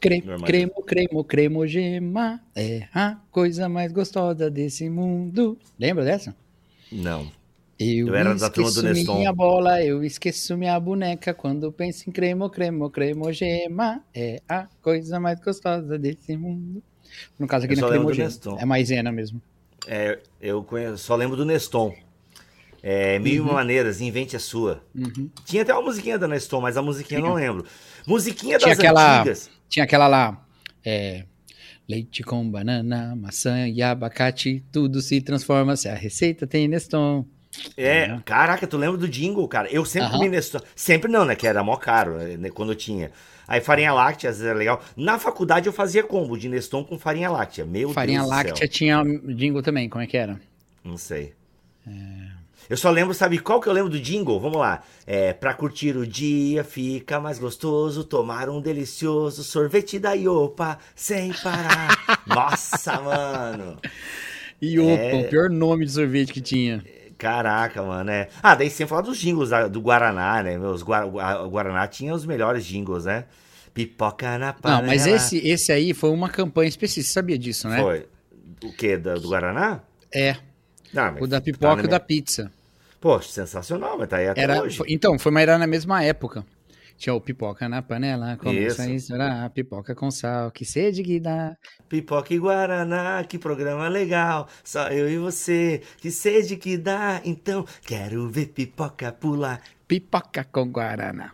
Cre cremo, cremo, cremogema é a coisa mais gostosa desse mundo. Lembra dessa? Não. Eu, Eu era da turma do Neston. minha bola, eu esqueço minha boneca quando penso em cremo, cremo, cremogema. É a coisa mais gostosa desse mundo. No caso aqui Eu não é cremogema, é maisena mesmo. É, eu conheço- só lembro do Neston. É, Mil e uma maneiras, invente a sua. Uhum. Tinha até uma musiquinha da Neston, mas a musiquinha eu não lembro. Musiquinha Tinha das aquela- antigas. Tinha aquela lá, é, leite com banana, maçã e abacate, tudo se transforma se a receita tem Neston. É, caraca, tu lembra do jingle, cara? Eu sempre Aham. comi Neston. Sempre não, né? Que era mó caro, né, quando eu tinha. Aí farinha láctea, às vezes era legal. Na faculdade eu fazia combo de Neston com farinha láctea. Meu Farinha Deus do láctea céu. tinha jingle também, como é que era? Não sei. Eu só lembro, sabe qual que eu lembro do jingle? Vamos lá. É, pra curtir o dia fica mais gostoso tomar um delicioso sorvete da Iopa sem parar. Nossa, mano. E opa, É. o pior nome de sorvete que tinha. Caraca, mano, é. Ah, daí sem falar dos jingles do Guaraná, né? Os Gua- o Guaraná tinha os melhores jingles, né? Pipoca na panela. Não, mas esse, esse aí foi uma campanha específica, você sabia disso, né? Foi. O quê? Da- do Guaraná? É, Não, o da tá pipoca e da pizza. Poxa, sensacional, mas tá aí até Era, hoje. então, foi mas era na mesma época. Tinha o pipoca na panela, começa Isso. a estourar, pipoca com sal, que sede que dá. Pipoca e Guaraná, que programa legal. Só eu e você, que sede que dá. Então, quero ver pipoca pular. Pipoca com guaraná.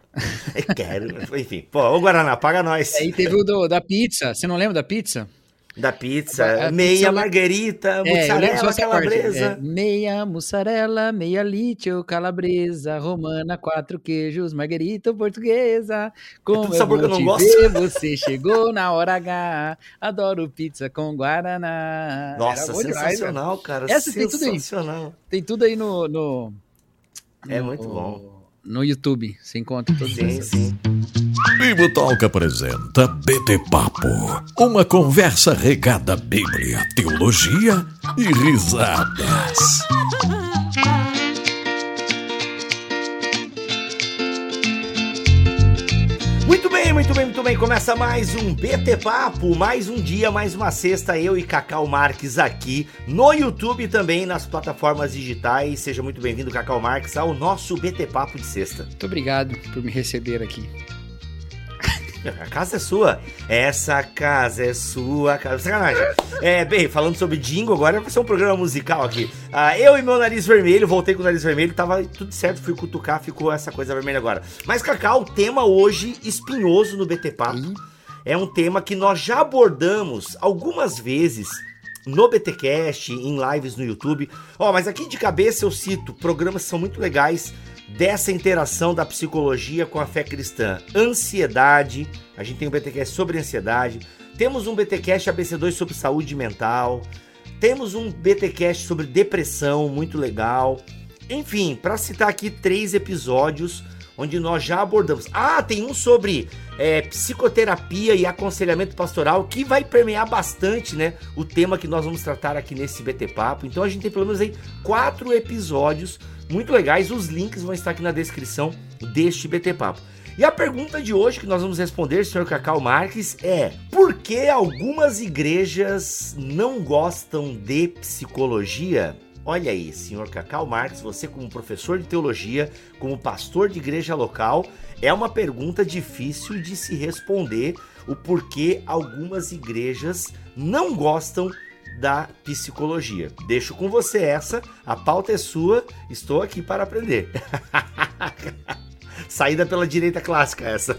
Eu quero. Enfim, pô, ô Guaraná, paga nós. Aí teve o do- da pizza, você não lembra da pizza? Da pizza, A- a meia pizza eu marguerita, É, eu mussarela, parte. calabresa. É, meia mussarela, meia litio, calabresa, romana, quatro queijos, margarita portuguesa. Como é sabor que bom eu não te gosto. ver, você chegou na hora H. Adoro pizza com guaraná. Nossa, bom demais, sensacional, cara. Essa tem tudo aí. sensacional. Tem tudo aí no, no, É no- muito bom. No YouTube. Você encontra todos Sim, esses. sim. Bibo Talk apresenta BT Papo, uma conversa regada à Bíblia, teologia e risadas. Muito bem, muito bem. Começa mais um BT Papo, mais um dia, mais uma sexta. Eu e Cacau Marques aqui no YouTube também nas plataformas digitais. Seja muito bem-vindo, Cacau Marques, ao nosso BT Papo de sexta. Muito obrigado por me receber aqui. A casa é sua. Essa casa é sua. Casa... Sacanagem. É, bem, falando sobre jingle, agora vai ser um programa musical aqui. Ah, eu e meu nariz vermelho, voltei com o nariz vermelho, tava tudo certo, fui cutucar, ficou essa coisa vermelha agora. Mas, Cacau, o tema hoje espinhoso no BT Papo é um tema que nós já abordamos algumas vezes no BTcast, em lives no YouTube. Ó, mas aqui de cabeça eu cito programas que são muito legais dessa interação da psicologia com a fé cristã. Ansiedade, a gente tem um BTcast sobre ansiedade. Temos um BTcast ABC2 sobre saúde mental. Temos um BTcast sobre depressão, muito legal. Enfim, para citar aqui três episódios onde nós já abordamos. Ah, tem um sobre é, psicoterapia e aconselhamento pastoral que vai permear bastante, né, o tema que nós vamos tratar aqui nesse BT Papo. Então a gente tem pelo menos aí quatro episódios muito legais. Os links vão estar aqui na descrição deste BT Papo. E a pergunta de hoje que nós vamos responder, senhor Cacau Marques, é: por que algumas igrejas não gostam de psicologia? Olha aí, senhor Cacau Marques, você como professor de teologia, como pastor de igreja local, é uma pergunta difícil de se responder o porquê algumas igrejas não gostam da psicologia. Deixo com você essa, a pauta é sua, estou aqui para aprender. Saída pela direita clássica essa.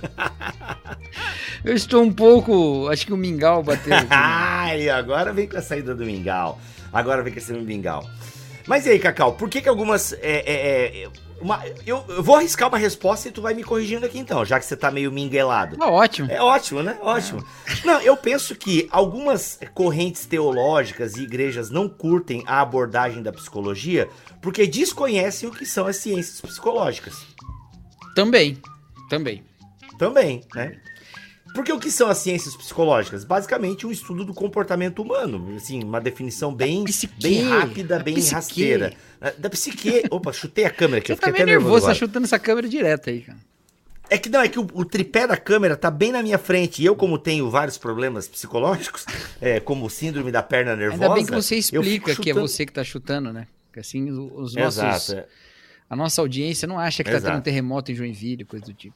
Eu estou um pouco. Acho que o Mingau bateu. aqui. Ai, agora vem com a saída do mingau. Agora vem com a saída do mingau. Mas e aí, Cacau, por que que algumas... é, é, é, uma- eu, eu vou arriscar uma resposta e tu vai me corrigindo aqui então, já que você tá meio minguelado. Tá ótimo. É ótimo, né? Ótimo. Não, eu penso que algumas correntes teológicas e igrejas não curtem a abordagem da psicologia porque desconhecem o que são as ciências psicológicas. Também. Também. Também, né? Porque o que são as ciências psicológicas? Basicamente um estudo do comportamento humano, assim, uma definição bem, psique, bem rápida, bem psique. rasteira. Da psique. Opa, chutei a câmera aqui, Você eu fiquei tá meio até nervoso, nervoso. tá chutando essa câmera direto aí, cara. É que não, é que o, o, tripé da câmera tá bem na minha frente. E eu, como tenho vários problemas psicológicos, é, como síndrome da perna nervosa. Ainda bem que você explica que é você que tá chutando, né? Porque assim os nossos. Exato, é. A nossa audiência não acha que Exato. tá tendo um terremoto em Joinville, coisa do tipo.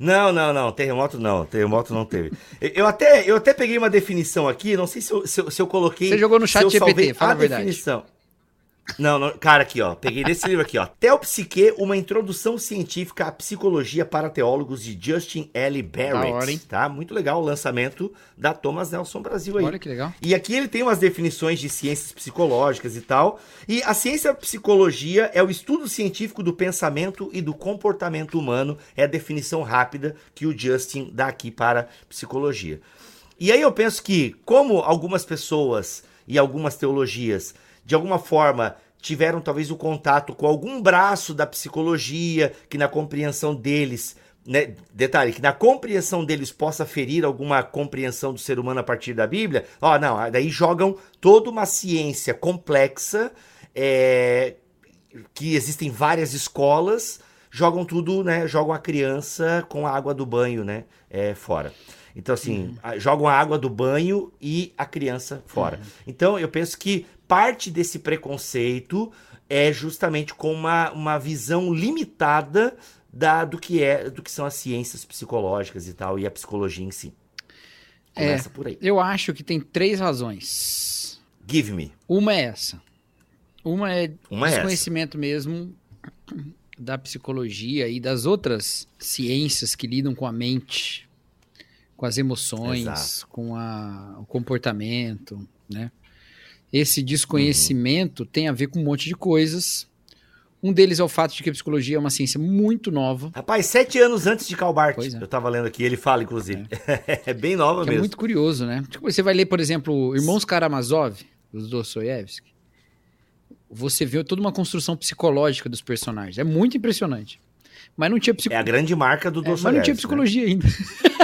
Não, não, não. Terremoto não. Terremoto não teve. Eu até, eu até peguei uma definição aqui, não sei se eu, se eu, se eu coloquei. Você jogou no chat GPT, fala a, a verdade. definição. Não, não, cara, aqui, ó. Peguei desse livro aqui, ó. Teopsique, uma introdução científica à psicologia para teólogos de Justin L. Barrett. Hora, tá? Muito legal o lançamento da Thomas Nelson Brasil aí. Olha que legal. E aqui ele tem umas definições de ciências psicológicas e tal. E a ciência psicologia é o estudo científico do pensamento e do comportamento humano. É a definição rápida que o Justin dá aqui para psicologia. E aí eu penso que, como algumas pessoas e algumas teologias de alguma forma tiveram talvez o contato com algum braço da psicologia que na compreensão deles né, detalhe, que na compreensão deles possa ferir alguma compreensão do ser humano a partir da Bíblia, ó, não, daí jogam toda uma ciência complexa, é, que existem várias escolas, jogam tudo, né, jogam a criança com a água do banho, né, é, fora. Então, assim, uhum. jogam a água do banho e a criança fora. Uhum. Então, eu penso que parte desse preconceito é justamente com uma, uma visão limitada da, do que é do que são as ciências psicológicas e tal, e a psicologia em si. Começa é, por aí. Eu acho que tem três razões. Give me. Uma é essa. Uma é Uma é desconhecimento é mesmo da psicologia e das outras ciências que lidam com a mente, com as emoções, Exato. com a, o comportamento, né? Esse desconhecimento uhum. tem a ver com um monte de coisas. Um deles é o fato de que a psicologia é uma ciência muito nova. Rapaz, sete anos antes de Karl Barth, é. eu estava lendo aqui, ele fala, inclusive. É, é bem nova que é mesmo. É muito curioso, né? Tipo, você vai ler, por exemplo, Irmãos Karamazov, dos Dostoiévski. Você vê toda uma construção psicológica dos personagens. É muito impressionante. Mas não tinha psicologia. É a grande marca do Dostoiévski. É, mas não tinha né? psicologia né? ainda.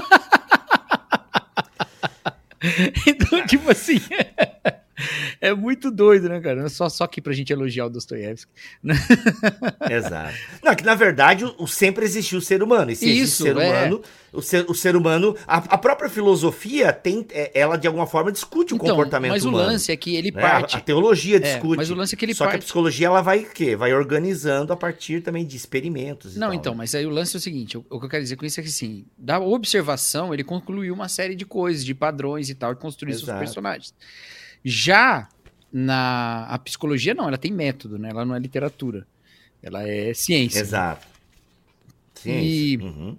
então, tipo assim. É muito doido, né, cara? Só, só aqui pra gente elogiar o Dostoiévski. Exato. Não, que na verdade o, o sempre existiu o ser humano. E se Isso, ser é. humano, o ser, o ser humano. A, a, própria filosofia tem. É, ela, de alguma forma, discute o então, comportamento mas humano. Mas o lance é que ele né? parte. A, a, teologia discute. É, mas o lance é que ele só parte. que a psicologia ela vai o quê? Vai organizando a partir também de experimentos. Não, tal, então, né? mas aí o lance é o seguinte: o, o, que eu quero dizer com isso é que, assim, da observação, ele concluiu uma série de coisas, de padrões e tal, e construiu Exato. seus personagens. Já na a psicologia não, ela tem método, né? Ela não é literatura. Ela é ciência. Exato. Ciência. E, uhum.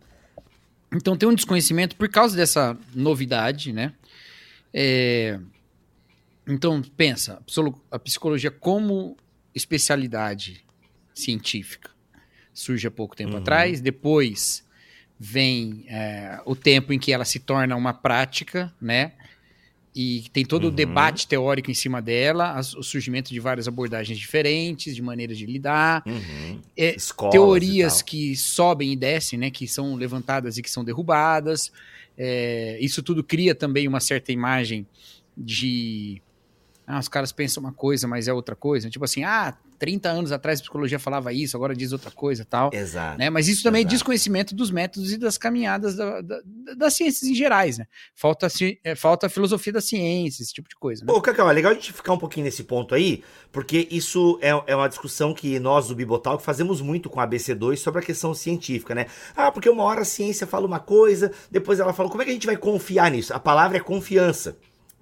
Então tem um desconhecimento por causa dessa novidade, né? É, então pensa, a psicologia como especialidade científica surge há pouco tempo uhum. atrás, depois vem é, o tempo em que ela se torna uma prática, né? E tem todo uhum. o debate teórico em cima dela, as, o surgimento de várias abordagens diferentes, de maneiras de lidar, uhum. é, teorias que sobem e descem, né, que são levantadas e que são derrubadas. É, isso tudo cria também uma certa imagem de ah, os caras pensam uma coisa, mas é outra coisa. Tipo assim, ah, 30 anos atrás a psicologia falava isso, agora diz outra coisa tal. Exato. Né? Mas isso também é exato. é desconhecimento dos métodos e das caminhadas da, da, das ciências em gerais, né? Falta, é, falta a filosofia da ciência, esse tipo de coisa. Né? Pô, Cacau, é legal a gente ficar um pouquinho nesse ponto aí, porque isso é, é uma discussão que nós do Bibotal fazemos muito com a ABC2 sobre a questão científica, né? Ah, porque uma hora a ciência fala uma coisa, depois ela fala, como é que a gente vai confiar nisso? A palavra é confiança.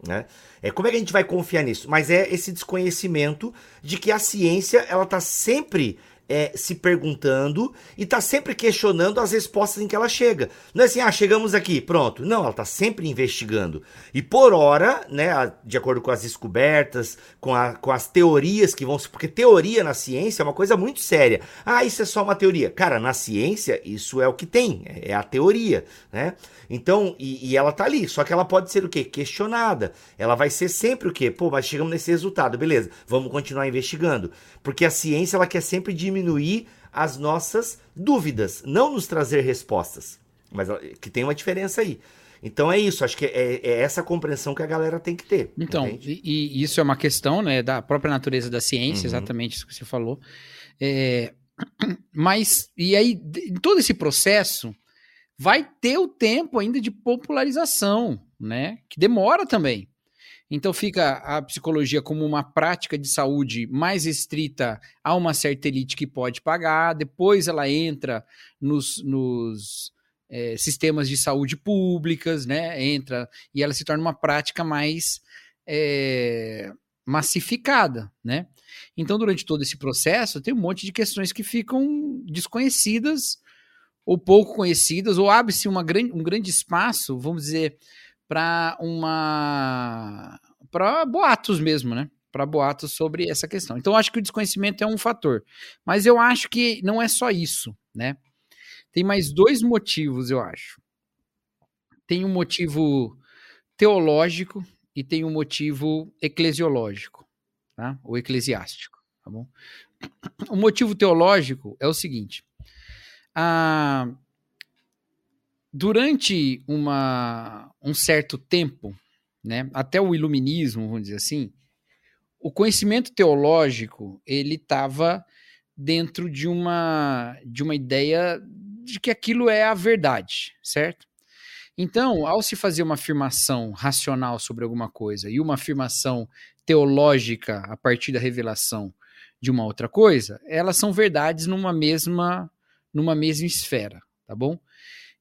Né? É, como é que a gente vai confiar nisso? Mas é esse desconhecimento de que a ciência ela está sempre é, se perguntando e está sempre questionando as respostas em que ela chega. Não é assim, ah, chegamos aqui, pronto. Não, ela está sempre investigando. E por hora, né, de acordo com as descobertas, com, a, com as teorias que vão. Porque teoria na ciência é uma coisa muito séria. Ah, isso é só uma teoria. Cara, na ciência, isso é o que tem, é a teoria, né? Então, e, e ela tá ali, só que ela pode ser o quê? Questionada. Ela vai ser sempre o quê? Pô, mas chegamos nesse resultado, beleza, vamos continuar investigando. Porque a ciência, ela quer sempre diminuir as nossas dúvidas, não nos trazer respostas. Mas que tem uma diferença aí. Então é isso, acho que é, é, essa compreensão que a galera tem que ter. Então, e, e, isso é uma questão né, da própria natureza da ciência, uhum. exatamente isso que você falou. É, mas, e aí, em todo esse processo, vai ter o tempo ainda de popularização, né? Que demora também. Então fica a psicologia como uma prática de saúde mais estrita a uma certa elite que pode pagar, depois ela entra nos, nos é, sistemas de saúde públicas, né? Entra e ela se torna uma prática mais é, massificada, né? Então, durante todo esse processo, tem um monte de questões que ficam desconhecidas ou pouco conhecidas, ou abre-se um grande espaço, vamos dizer, para uma para boatos mesmo, né? Para boatos sobre essa questão. Então, acho que o desconhecimento é um fator, mas eu acho que não é só isso, né? Tem mais dois motivos, eu acho. Tem um motivo teológico e tem um motivo eclesiológico, tá? Ou eclesiástico, tá bom? O motivo teológico é o seguinte: ah, durante uma, um certo tempo, né, até o iluminismo, vamos dizer assim, o conhecimento teológico ele estava dentro de uma de uma ideia de que aquilo é a verdade, certo? Então, ao se fazer uma afirmação racional sobre alguma coisa e uma afirmação teológica a partir da revelação de uma outra coisa, elas são verdades numa mesma numa mesma esfera, tá bom?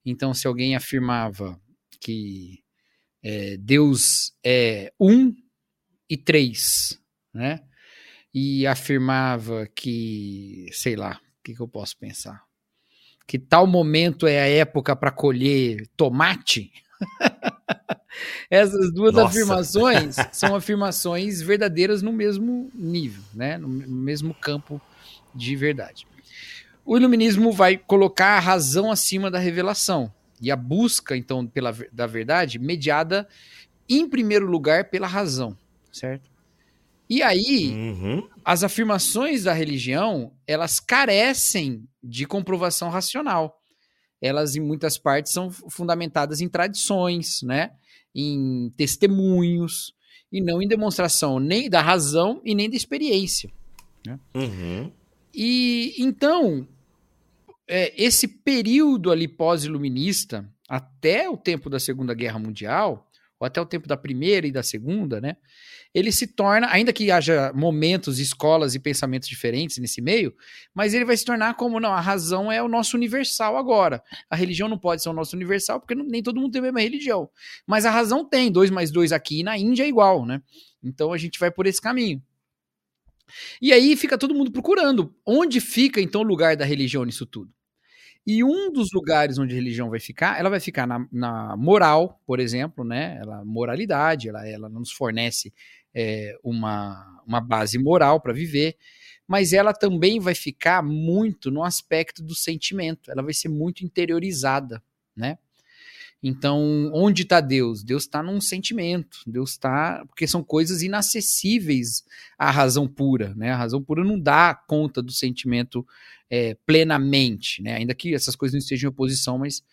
Então, se alguém afirmava que é, Deus é um e três, né? E afirmava que, sei lá, o que, que eu posso pensar? Que tal momento é a época para colher tomate? Essas duas Nossa. afirmações são afirmações verdadeiras no mesmo nível, né? no, no mesmo campo de verdade. O iluminismo vai colocar a razão acima da revelação e a busca então pela da verdade mediada em primeiro lugar pela razão, certo? E aí, uhum. as afirmações da religião, elas carecem de comprovação racional. Elas, em muitas partes, são fundamentadas em tradições, né? em testemunhos, e não em demonstração nem da razão e nem da experiência. Né? Uhum. E então, é, esse período ali pós-iluminista, até o tempo da Segunda Guerra Mundial, ou até o tempo da Primeira e da Segunda, né? Ele se torna, ainda que haja momentos, escolas e pensamentos diferentes nesse meio, mas ele vai se tornar como, não, a razão é o nosso universal agora. A religião não pode ser o nosso universal, porque nem todo mundo tem a mesma religião. Mas a razão tem, dois mais dois aqui, na Índia é igual, né? Então a gente vai por esse caminho. E aí fica todo mundo procurando onde fica então o lugar da religião nisso tudo. E um dos lugares onde a religião vai ficar, ela vai ficar na, na moral, por exemplo, né? Ela moralidade, ela, ela nos fornece é, uma, uma base moral para viver, mas ela também vai ficar muito no aspecto do sentimento. Ela vai ser muito interiorizada, né? Então, onde está Deus? Deus está num sentimento. Deus está. Porque são coisas inacessíveis à razão pura. Né? A razão pura não dá conta do sentimento é, plenamente, né? ainda que essas coisas não estejam em oposição, mas.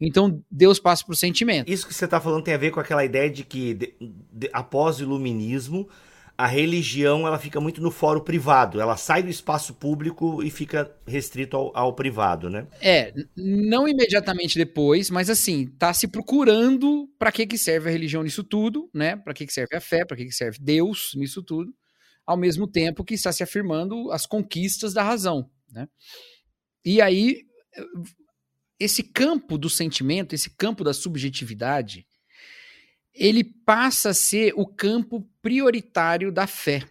Então, Deus passa para o sentimento. Isso que você está falando tem a ver com aquela ideia de que, de, de, após o iluminismo, a religião ela fica muito no fórum privado, ela sai do espaço público e fica restrito ao, ao, privado, né? É, não imediatamente depois, mas assim, tá se procurando para que que serve a religião nisso tudo, né? Para que que serve a fé, para que que serve Deus nisso tudo, ao mesmo tempo que está se afirmando as conquistas da razão, né? E aí esse campo do sentimento, esse campo da subjetividade, ele passa a ser o campo prioritário da fé.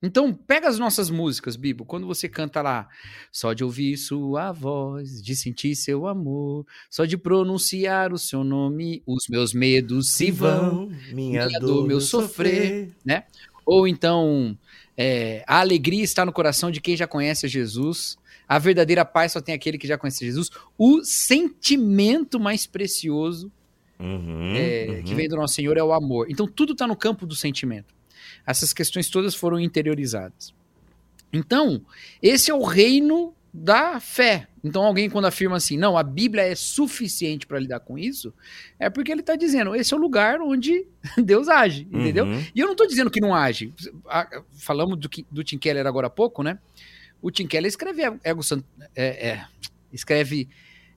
Então, pega as nossas músicas, Bibo, quando você canta lá, só de ouvir sua voz, de sentir seu amor, só de pronunciar o seu nome, os meus medos se vão, minha, minha dor, meu sofrer, né? Ou então, é, a alegria está no coração de quem já conhece Jesus, a verdadeira paz só tem aquele que já conhece Jesus, o sentimento mais precioso uhum, é, uhum. que vem do nosso Senhor é o amor. Então tudo está no campo do sentimento. Essas questões todas foram interiorizadas. Então, esse é o reino da fé. Então, alguém quando afirma assim, não, a Bíblia é suficiente para lidar com isso, é porque ele está dizendo, esse é o lugar onde Deus age, entendeu? Uhum. E eu não estou dizendo que não age. Falamos do, do Tim Keller agora há pouco, né? O Tim Keller escreve ego, é, é, escreve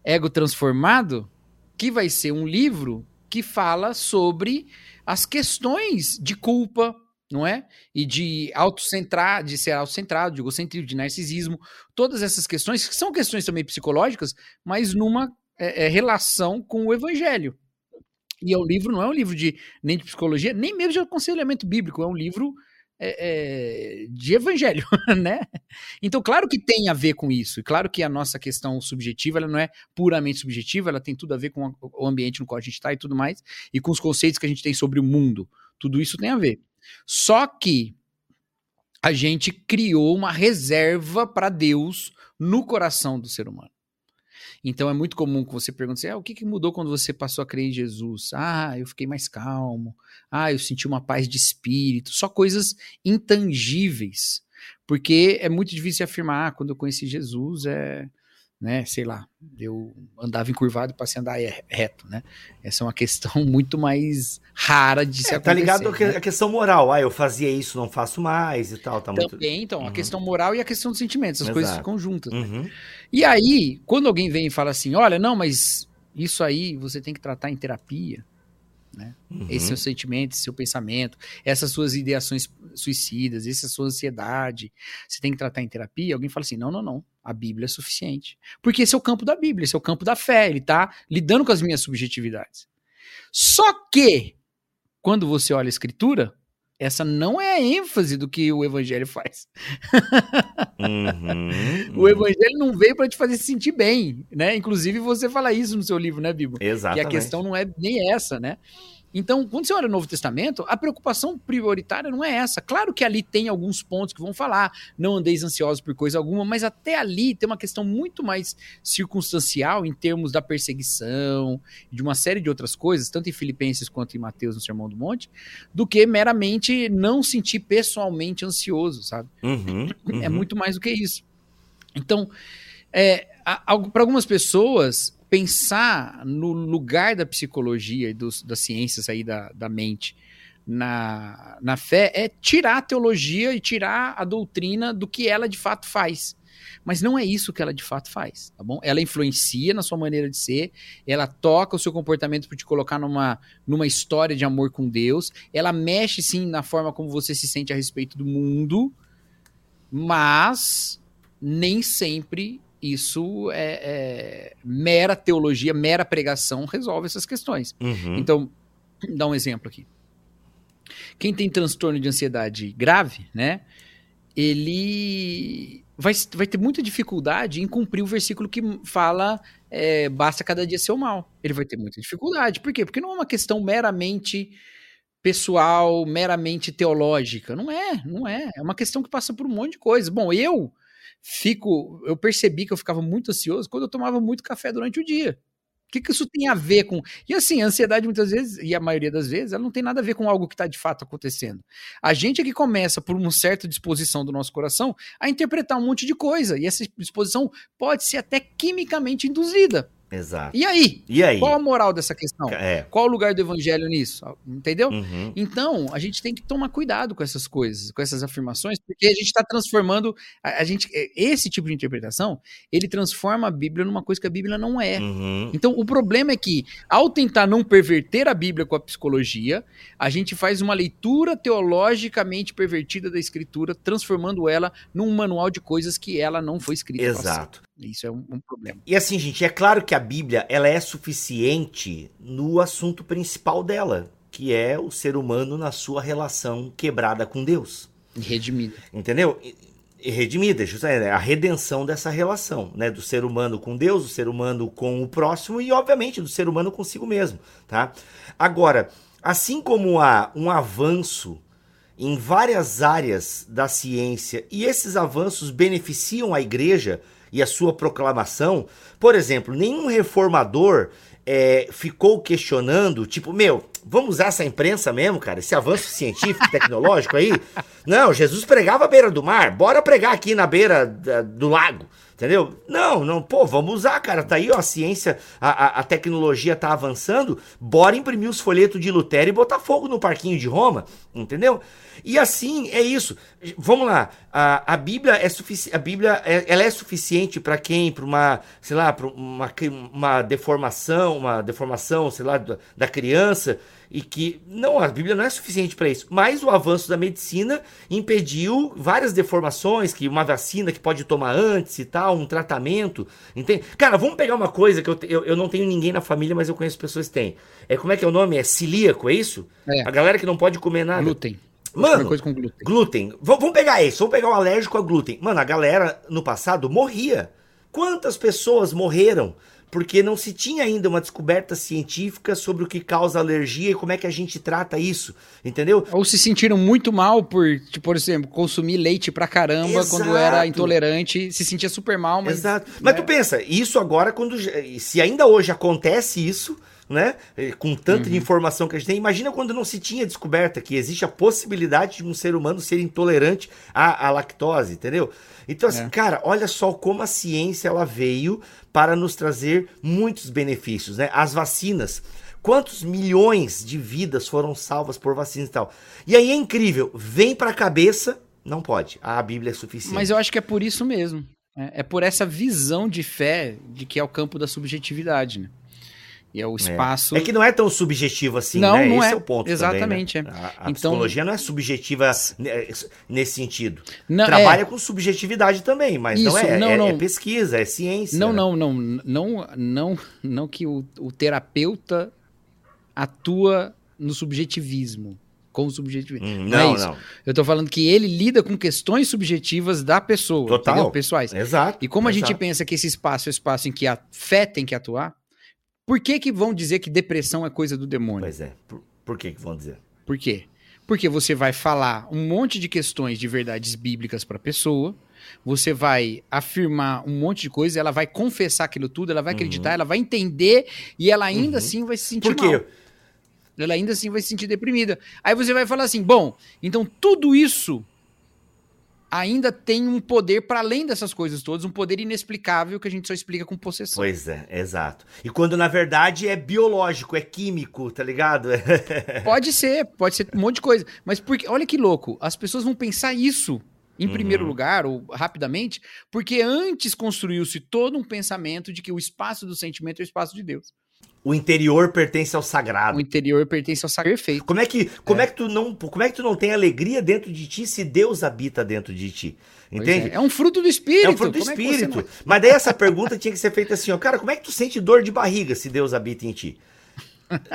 ego transformado que vai ser um livro que fala sobre as questões de culpa, não é? E de autocentrar, de ser autocentrado, de egocentrismo, de narcisismo, todas essas questões, que são questões também psicológicas, mas numa é, é, relação com o evangelho. E é um livro, não é um livro de nem de psicologia, nem mesmo de aconselhamento bíblico, é um livro é, é, de evangelho, né? Então, claro que tem a ver com isso, e claro que a nossa questão subjetiva ela não é puramente subjetiva, ela tem tudo a ver com o ambiente no qual a gente está e tudo mais, e com os conceitos que a gente tem sobre o mundo. Tudo isso tem a ver. Só que a gente criou uma reserva para Deus no coração do ser humano. Então é muito comum que você pergunte assim, ah, o que, que mudou quando você passou a crer em Jesus? Ah, eu fiquei mais calmo. Ah, eu senti uma paz de espírito. Só coisas intangíveis. Porque é muito difícil afirmar, ah, quando eu conheci Jesus, é, né, sei lá, eu andava encurvado e passei a andar reto, né? Essa é uma questão muito mais rara de é, se acontecer. Tá ligado né? a questão moral, ah, eu fazia isso, não faço mais e tal, tá Também, muito... então, uhum. a questão moral e a questão dos sentimentos, as Exato. coisas ficam juntas. Né? Uhum. Né? E aí, quando alguém vem e fala assim, olha, não, mas isso aí você tem que tratar em terapia, né? Uhum. Esse seu sentimento, esse seu pensamento, essas suas ideações suicidas, essa sua ansiedade, você tem que tratar em terapia. Alguém fala assim: não, não, não, a Bíblia é suficiente. Porque esse é o campo da Bíblia, esse é o campo da fé, ele está lidando com as minhas subjetividades. Só que, quando você olha a Escritura, essa não é a ênfase do que o evangelho faz. Uhum, o evangelho não veio para te fazer se sentir bem, né? Inclusive você fala isso no seu livro, né, Bibo? Exatamente. Que a questão não é nem essa, né? Então, quando você olha o Novo Testamento, a preocupação prioritária não é essa. Claro que ali tem alguns pontos que vão falar, não andeis ansiosos por coisa alguma, mas até ali tem uma questão muito mais circunstancial em termos da perseguição, de uma série de outras coisas, tanto em Filipenses quanto em Mateus no Sermão do Monte, do que meramente não sentir pessoalmente ansioso, sabe? Uhum, uhum. É muito mais do que isso. Então, é, para algumas pessoas, pensar no lugar da psicologia e dos, das ciências aí da, da mente na, na fé é tirar a teologia e tirar a doutrina do que ela de fato faz. Mas não é isso que ela de fato faz, tá bom? Ela influencia na sua maneira de ser, ela toca o seu comportamento para te colocar numa, numa história de amor com Deus, ela mexe sim na forma como você se sente a respeito do mundo, mas nem sempre isso é, é, mera teologia, mera pregação resolve essas questões. Uhum. Então, dá um exemplo aqui. Quem tem transtorno de ansiedade grave, né? Ele vai, vai ter muita dificuldade em cumprir o versículo que fala é, basta cada dia ser o mal. Ele vai ter muita dificuldade. Por quê? Porque não é uma questão meramente pessoal, meramente teológica. Não é, não é. É uma questão que passa por um monte de coisa. Bom, eu fico. Eu percebi que eu ficava muito ansioso quando eu tomava muito café durante o dia. O que, que isso tem a ver com. E assim, a ansiedade muitas vezes, e a maioria das vezes, ela não tem nada a ver com algo que está de fato acontecendo. A gente é que começa, por uma certa disposição do nosso coração, a interpretar um monte de coisa. E essa disposição pode ser até quimicamente induzida. Exato. E aí? E aí? Qual a moral dessa questão? É. Qual o lugar do evangelho nisso? Entendeu? Uhum. Então, a gente tem que tomar cuidado com essas coisas, com essas afirmações, porque a gente está transformando. A, a, gente, é, esse tipo de interpretação, ele transforma a Bíblia numa coisa que a Bíblia não é. Uhum. Então, o problema é que, ao tentar não perverter a Bíblia com a psicologia, a gente faz uma leitura teologicamente pervertida da Escritura, transformando ela num manual de coisas que ela não foi escrita. Exato. Isso é um, um, problema. E assim, gente, é claro que a Bíblia ela é suficiente no assunto principal dela, que é o ser humano na sua relação quebrada com Deus. Redimida. Entendeu? E redimida, justamente, é a redenção dessa relação, né? Do ser humano com Deus, do ser humano com o próximo e, obviamente, do ser humano consigo mesmo, tá? Agora, assim como há um avanço em várias áreas da ciência e esses avanços beneficiam a igreja e a sua proclamação. Por exemplo, nenhum reformador é, ficou questionando, tipo, meu, vamos usar essa imprensa mesmo, cara, esse avanço científico, tecnológico aí. Não, Jesus pregava à beira do mar, bora pregar aqui na beira da, do lago. Entendeu? Não, não, pô, vamos usar, cara. Tá aí, ó, a ciência, a, a, a, tecnologia tá avançando. Bora imprimir os folhetos de Lutero e botar fogo no parquinho de Roma, entendeu? E assim é isso. Vamos lá. A, a Bíblia é suficiente. A Bíblia é, ela é suficiente para quem? Para uma, sei lá, para uma, uma deformação, uma deformação, sei lá, da, da criança e que não, a Bíblia não é suficiente para isso. Mas o avanço da medicina impediu várias deformações, que uma vacina que pode tomar antes e tal, um tratamento, entende? Cara, vamos pegar uma coisa que eu, eu, eu não tenho ninguém na família, mas eu conheço pessoas que têm. É como é que é o nome? É celíaco, é isso? É. A galera que não pode comer nada. Glúten. Mano, coisa com glúten. glúten. Vamos pegar isso, vamos pegar o alérgico a glúten. Mano, a galera no passado morria. Quantas pessoas morreram porque não se tinha ainda uma descoberta científica sobre o que causa alergia e como é que a gente trata isso, entendeu? Ou se sentiram muito mal por, tipo, por exemplo, consumir leite pra caramba Exato. quando era intolerante, se sentia super mal, mas... Exato. Mas tu pensa, isso agora, quando se ainda hoje acontece isso, né? Com tanta uhum. informação que a gente tem. Imagina quando não se tinha descoberta que existe a possibilidade de um ser humano ser intolerante à, à lactose, entendeu? Então, assim, é. cara, olha só como a ciência ela veio para nos trazer muitos benefícios, né? As vacinas. Quantos milhões de vidas foram salvas por vacinas e tal? E aí é incrível, vem para a cabeça, não pode. A Bíblia é suficiente. Mas eu acho que é por isso mesmo. É, é por essa visão de fé de que é o campo da subjetividade, né? E é o é. espaço. É, é que não é tão subjetivo assim, não, né? Não Esse é, é o ponto. Exatamente. Também, né? A, a então, psicologia não é subjetiva nesse sentido. Não, Trabalha é... com subjetividade também, mas Isso, não, é, não, é, não. é pesquisa, é ciência. Não, não, não. Não, não, não que o, o terapeuta atua no subjetivismo com o subjetivismo. Hum, não, não, é não, Eu tô falando que ele lida com questões subjetivas da pessoa, Total. Entendeu? pessoais. Exato. E como exato. a gente pensa que esse espaço é o espaço em que a fé tem que atuar, por que, que vão dizer que depressão é coisa do demônio? Pois é. Por, por que, que vão dizer? Por quê? Porque você vai falar um monte de questões de verdades bíblicas para a pessoa, você vai afirmar um monte de coisa, ela vai confessar aquilo tudo, ela vai acreditar, uhum. ela vai entender e ela ainda uhum. assim vai se sentir Por quê? mal. Ela ainda assim vai se sentir deprimida. Aí você vai falar assim: bom, então tudo isso ainda tem um poder para além dessas coisas todas, um poder inexplicável que a gente só explica com possessão. Pois é, exato. E quando na verdade é biológico, é químico, tá ligado? pode ser, pode ser um monte de coisa. Mas porque, olha que louco, as pessoas vão pensar isso em uhum. primeiro lugar, ou rapidamente, porque antes construiu-se todo um pensamento de que o espaço do sentimento é o espaço de Deus. O interior pertence ao sagrado. O interior pertence ao sagrado. Perfeito. Como é que, como é. é. que tu não, como é que tu não tem alegria dentro de ti se Deus habita dentro de ti? Entende? É. é. um fruto do espírito. É um fruto do como espírito. É Mas daí essa pergunta tinha que ser feita assim, ó, cara, como é que tu sente dor de barriga se Deus habita em ti?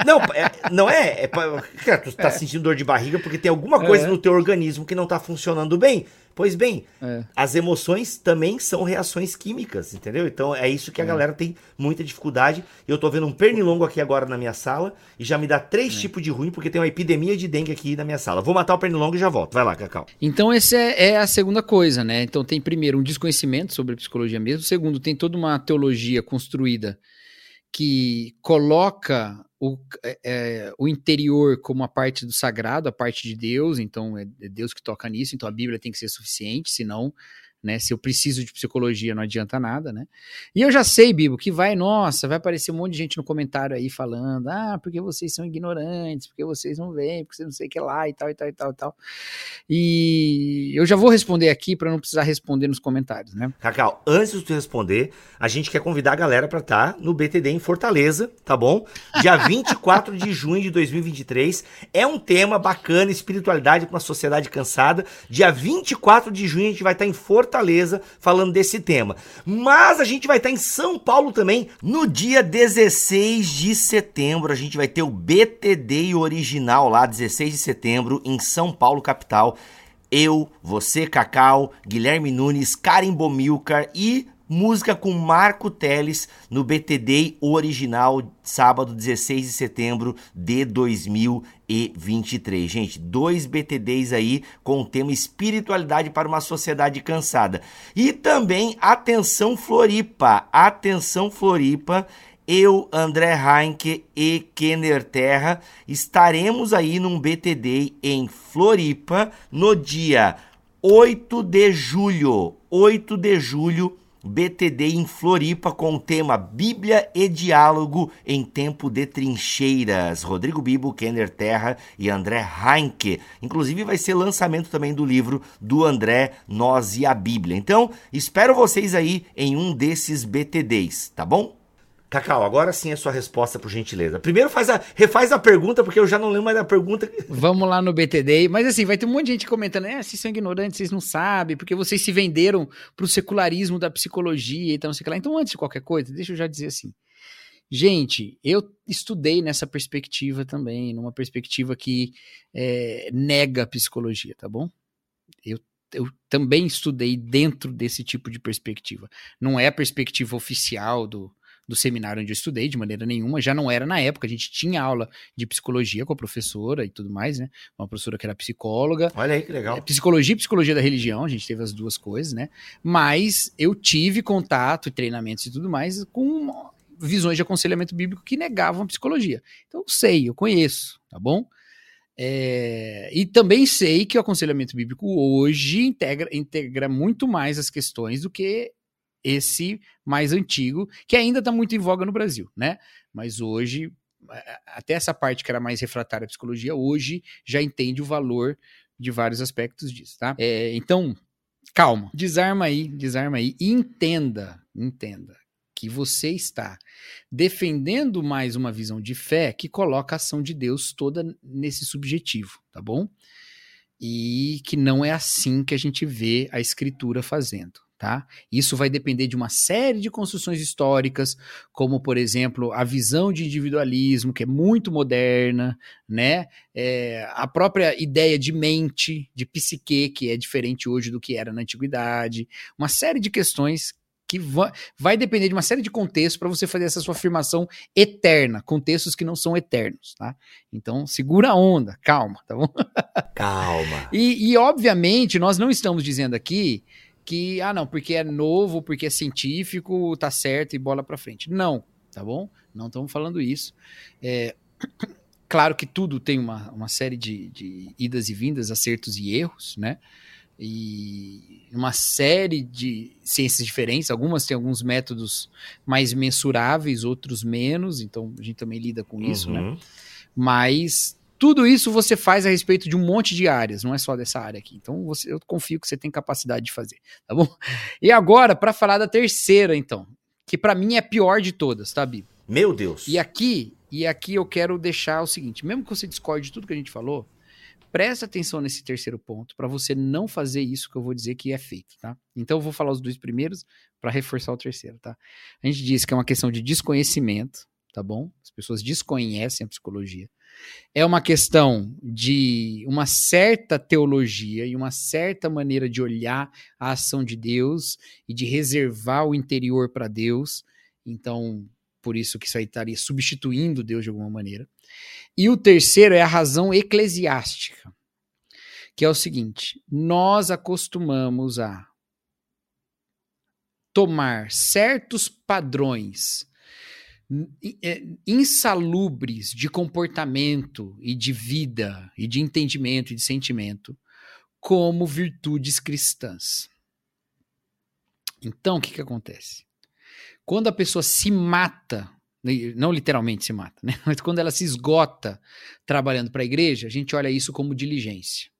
Não, é, não é, é. Cara, tu tá é. sentindo dor de barriga porque tem alguma coisa é. no teu organismo que não tá funcionando bem. Pois bem, é. as emoções também são reações químicas, entendeu? Então é isso que a é. galera tem muita dificuldade. Eu tô vendo um pernilongo aqui agora na minha sala e já me dá três é. tipos de ruim porque tem uma epidemia de dengue aqui na minha sala. Vou matar o pernilongo e já volto. Vai lá, Cacau. Então essa é, é a segunda coisa, né? Então tem primeiro um desconhecimento sobre a psicologia mesmo. Segundo, tem toda uma teologia construída que coloca o, é, é, o interior como a parte do sagrado, a parte de Deus, então é, é Deus que toca nisso, então a Bíblia tem que ser suficiente, senão né? Se eu preciso de psicologia, não adianta nada, né? E eu já sei, Bibo, que vai, nossa, vai aparecer um monte de gente no comentário aí falando, ah, porque vocês são ignorantes, porque vocês não veem, porque vocês não sei o que lá e tal, e tal, e tal, e tal. E eu já vou responder aqui para não precisar responder nos comentários, né? Cacau, antes de tu responder, a gente quer convidar a galera para estar tá no BTD em Fortaleza, tá bom? Dia 24 de junho de 2023. É um tema bacana, espiritualidade para uma sociedade cansada. Dia 24 de junho a gente vai estar tá em Fortaleza Fortaleza falando desse tema. Mas a gente vai estar em São Paulo também no dia 16 de setembro. A gente vai ter o BTD original lá, 16 de setembro, em São Paulo, capital. Eu, você, Cacau, Guilherme Nunes, Karim Bomilcar e música com Marco Teles no BTD original, sábado 16 de setembro de 2023. Gente, dois BTDs aí com o tema espiritualidade para uma sociedade cansada. E também atenção Floripa, atenção Floripa, eu, André Heinke e Kenner Terra estaremos aí num BTD em Floripa no dia 8 de julho. 8 de julho BTD em Floripa com o tema Bíblia e Diálogo em Tempo de Trincheiras. Rodrigo Bibo, Kenner Terra e André Heinke. Inclusive vai ser lançamento também do livro do André Nós e a Bíblia. Então, espero vocês aí em um desses BTDs, tá bom? Cacau, agora sim a sua resposta, por gentileza. Primeiro faz a, refaz a pergunta, porque eu já não lembro mais da pergunta. Vamos lá no BTD. Mas assim, vai ter um monte de gente comentando, é, vocês são ignorantes, vocês não sabem, porque vocês se venderam pro secularismo da psicologia e tal, não sei o que lá. Então, antes de qualquer coisa, deixa eu já dizer assim. Gente, eu estudei nessa perspectiva também, numa perspectiva que é, nega a psicologia, tá bom? Eu eu também estudei dentro desse tipo de perspectiva. Não é a perspectiva oficial do, do seminário onde eu estudei, de maneira nenhuma, já não era na época. A gente tinha aula de psicologia com a professora e tudo mais, né? Uma professora que era psicóloga. Olha aí que legal. É, psicologia e psicologia da religião, a gente teve as duas coisas, né? Mas eu tive contato, treinamentos e tudo mais com visões de aconselhamento bíblico que negavam a psicologia. Então eu sei, eu conheço, tá bom? É, e também sei que o aconselhamento bíblico hoje integra, integra muito mais as questões do que esse mais antigo, que ainda está muito em voga no Brasil, né? Mas hoje, até essa parte que era mais refratária à psicologia, hoje já entende o valor de vários aspectos disso, tá? É, então, calma, desarma aí, desarma aí e entenda, entenda que você está defendendo mais uma visão de fé que coloca a ação de Deus toda nesse subjetivo, tá bom? E que não é assim que a gente vê a escritura fazendo tá? Isso vai depender de uma série de construções históricas, como por exemplo a visão de individualismo que é muito moderna, né? É, a própria ideia de mente, de psique que é diferente hoje do que era na antiguidade, uma série de questões que vai, vai depender de uma série de contextos para você fazer essa sua afirmação eterna, contextos que não são eternos, tá? Então, segura a onda, calma, tá bom? Calma. e, e, obviamente, nós não estamos dizendo aqui que, ah, não, porque é novo, porque é científico, tá certo e bola para frente. Não, tá bom? Não estamos falando isso. É, claro que tudo tem uma, uma série de, de idas e vindas, acertos e erros, né? E uma série de ciências diferentes, algumas têm alguns métodos mais mensuráveis, outros menos, então a gente também lida com isso, né? uhum. né? Mas tudo isso você faz a respeito de um monte de áreas, não é só dessa área aqui. Então você, eu confio que você tem capacidade de fazer, tá bom? E agora, para falar da terceira, então, que para mim é a pior de todas, tá, Bi? Meu Deus. E aqui, e aqui eu quero deixar o seguinte, mesmo que você discorde de tudo que a gente falou, presta atenção nesse terceiro ponto para você não fazer isso que eu vou dizer que é feito, tá? Então eu vou falar os dois primeiros para reforçar o terceiro, tá? A gente disse que é uma questão de desconhecimento, tá bom? As pessoas desconhecem a psicologia é uma questão de uma certa teologia e uma certa maneira de olhar a ação de Deus e de reservar o interior para Deus. Então, por isso que isso aí estaria substituindo Deus de alguma maneira. E o terceiro é a razão eclesiástica, que é o seguinte: nós acostumamos a tomar certos padrões insalubres de comportamento e de vida e de entendimento e de sentimento como virtudes cristãs. Então, o que, que acontece? Quando a pessoa se mata, não literalmente se mata, né? mas quando ela se esgota trabalhando para a igreja, a gente olha isso como diligência.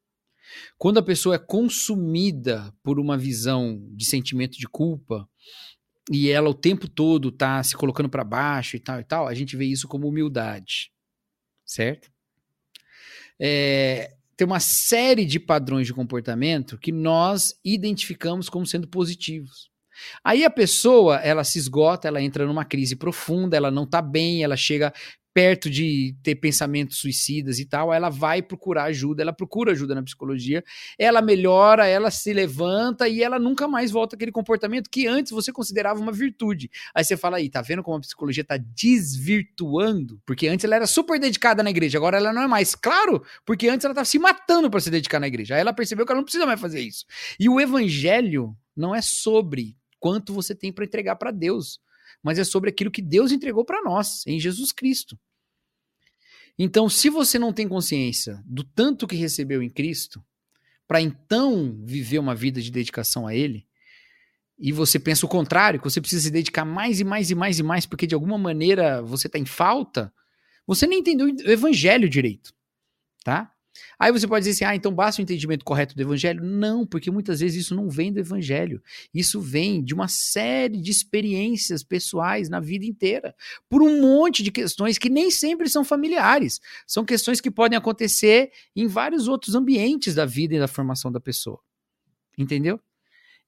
Quando a pessoa é consumida por uma visão de sentimento de culpa, e ela o tempo todo tá se colocando para baixo e tal e tal, a gente vê isso como humildade, certo? É, tem uma série de padrões de comportamento que nós identificamos como sendo positivos. Aí a pessoa, ela se esgota, ela entra numa crise profunda, ela não tá bem, ela chega perto de ter pensamentos suicidas e tal, ela vai procurar ajuda, ela procura ajuda na psicologia, ela melhora, ela se levanta e ela nunca mais volta aquele comportamento que antes você considerava uma virtude. Aí você fala aí, tá vendo como a psicologia tá desvirtuando? Porque antes ela era super dedicada na igreja, agora ela não é mais. Claro, porque antes ela tava se matando para se dedicar na igreja. Aí ela percebeu que ela não precisa mais fazer isso. E o evangelho não é sobre quanto você tem para entregar para Deus mas é sobre aquilo que Deus entregou para nós, em Jesus Cristo. Então, se você não tem consciência do tanto que recebeu em Cristo, para então viver uma vida de dedicação a Ele, e você pensa o contrário, que você precisa se dedicar mais e mais e mais e mais, porque de alguma maneira você está em falta, você nem entendeu o evangelho direito, tá? Aí você pode dizer assim, ah, então basta o entendimento correto do evangelho? Não, porque muitas vezes isso não vem do evangelho. Isso vem de uma série de experiências pessoais na vida inteira, por um monte de questões que nem sempre são familiares. São questões que podem acontecer em vários outros ambientes da vida e da formação da pessoa. Entendeu?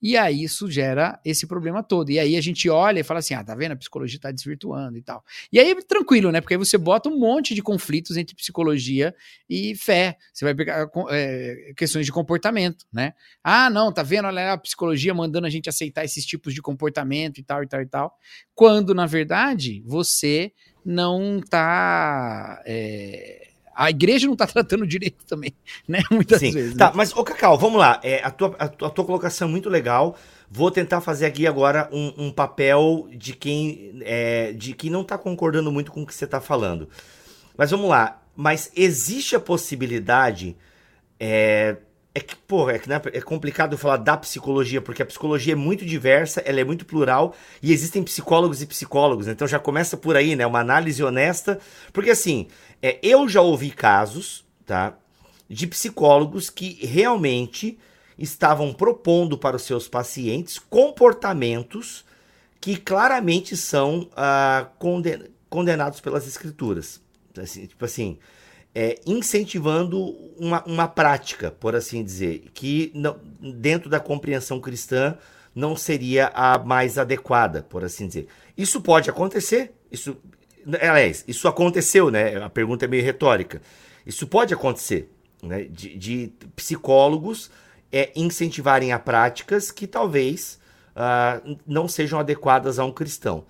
E aí isso gera esse problema todo. E aí a gente olha e fala assim: ah, tá vendo? A psicologia está desvirtuando e tal. E aí tranquilo, né? Porque aí você bota um monte de conflitos entre psicologia e fé. Você vai pegar é, questões de comportamento, né? Ah, não, tá vendo? Olha a psicologia mandando a gente aceitar esses tipos de comportamento e tal, e tal, e tal. Quando, na verdade, você não tá. É, a igreja não está tratando direito também, né? Muitas Sim. vezes. Tá, né? mas, ô Cacau, vamos lá. É, a, tua, a, a tua colocação é muito legal. Vou tentar fazer aqui agora um, um papel de quem, é, de quem não está concordando muito com o que você está falando. Mas vamos lá. Mas existe a possibilidade. É, é que, porra, é, né, é complicado falar da psicologia, porque a psicologia é muito diversa, ela é muito plural, e existem psicólogos e psicólogos, né? então já começa por aí, né? Uma análise honesta, porque assim, é, eu já ouvi casos, tá? De psicólogos que realmente estavam propondo para os seus pacientes comportamentos que claramente são ah, conden condenados pelas escrituras. Assim, tipo assim, é, incentivando uma, uma prática, por assim dizer, que não, dentro da compreensão cristã não seria a mais adequada, por assim dizer. Isso pode acontecer, isso Aliás, isso aconteceu, né? A pergunta é meio retórica. Isso pode acontecer, né? De, de psicólogos é, incentivarem a práticas que talvez uh, não sejam adequadas a um cristão.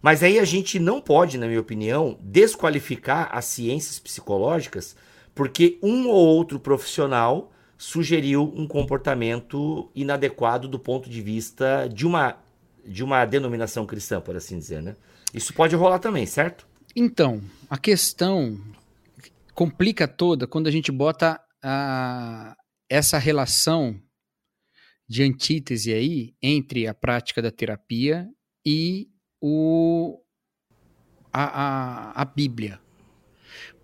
Mas aí a gente não pode, na minha opinião, desqualificar as ciências psicológicas porque um ou outro profissional sugeriu um comportamento inadequado do ponto de vista de uma, de uma denominação cristã, por assim dizer, né? Isso pode rolar também, certo? Então, a questão complica toda quando a gente bota a, essa relação de antítese aí entre a prática da terapia e o, a, a, a Bíblia.